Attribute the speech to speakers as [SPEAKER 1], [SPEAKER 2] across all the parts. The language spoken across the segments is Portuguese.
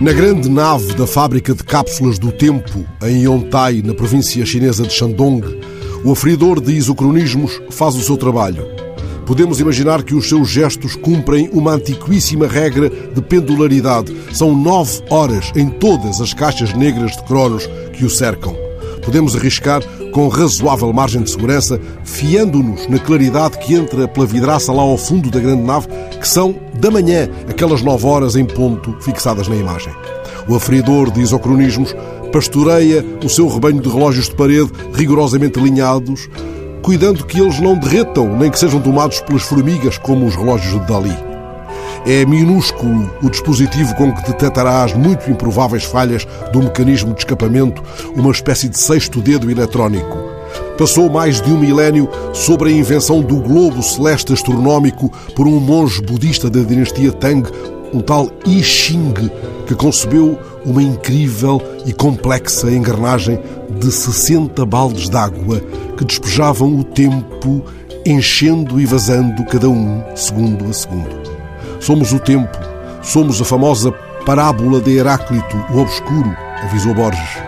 [SPEAKER 1] Na grande nave da fábrica de cápsulas do tempo, em Yontai, na província chinesa de Shandong, o aferidor de isocronismos faz o seu trabalho. Podemos imaginar que os seus gestos cumprem uma antiquíssima regra de pendularidade. São nove horas em todas as caixas negras de cronos que o cercam. Podemos arriscar com razoável margem de segurança, fiando-nos na claridade que entra pela vidraça lá ao fundo da grande nave, que são da manhã aquelas nove horas em ponto fixadas na imagem. O aferidor de isocronismos pastoreia o seu rebanho de relógios de parede rigorosamente alinhados, cuidando que eles não derretam nem que sejam tomados pelas formigas como os relógios de Dali. É minúsculo o dispositivo com que detectará as muito improváveis falhas do mecanismo de escapamento, uma espécie de sexto dedo eletrónico. Passou mais de um milénio sobre a invenção do globo celeste astronómico por um monge budista da dinastia Tang, um tal I Ching, que concebeu uma incrível e complexa engrenagem de 60 baldes d'água que despejavam o tempo, enchendo e vazando cada um segundo a segundo. Somos o tempo, somos a famosa parábola de Heráclito, o obscuro, avisou Borges.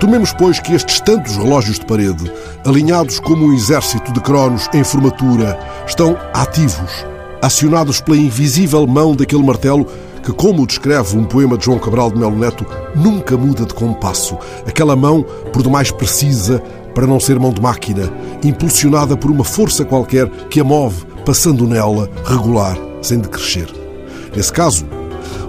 [SPEAKER 1] Tomemos, pois, que estes tantos relógios de parede, alinhados como um exército de cronos em formatura, estão ativos, acionados pela invisível mão daquele martelo que, como descreve um poema de João Cabral de Melo Neto, nunca muda de compasso. Aquela mão, por demais precisa, para não ser mão de máquina, impulsionada por uma força qualquer que a move, passando nela, regular, sem decrescer. Nesse caso,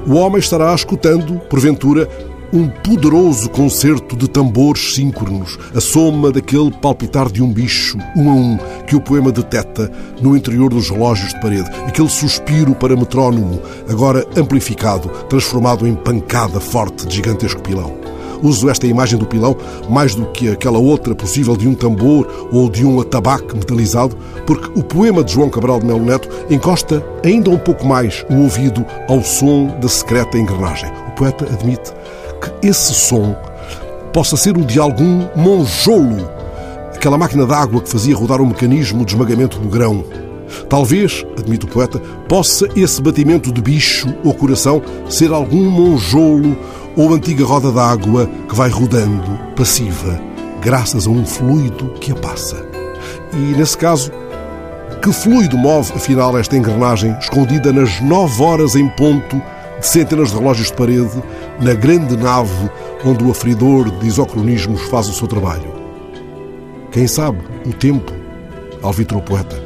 [SPEAKER 1] o homem estará escutando, porventura, um poderoso concerto de tambores síncronos, a soma daquele palpitar de um bicho, um a um, que o poema deteta no interior dos relógios de parede, aquele suspiro para metrónomo, agora amplificado, transformado em pancada forte de gigantesco pilão. Uso esta imagem do pilão mais do que aquela outra possível de um tambor ou de um atabaque metalizado, porque o poema de João Cabral de Melo Neto encosta ainda um pouco mais o ouvido ao som da secreta engrenagem. O poeta admite que esse som possa ser o de algum monjolo, aquela máquina d'água que fazia rodar o mecanismo de esmagamento do grão. Talvez, admite o poeta, possa esse batimento de bicho ou coração ser algum monjolo ou antiga roda d'água que vai rodando, passiva, graças a um fluido que a passa. E, nesse caso, que fluido move, afinal, esta engrenagem escondida nas nove horas em ponto de centenas de relógios de parede, na grande nave onde o aferidor de isocronismos faz o seu trabalho? Quem sabe o tempo, alvitrou poeta.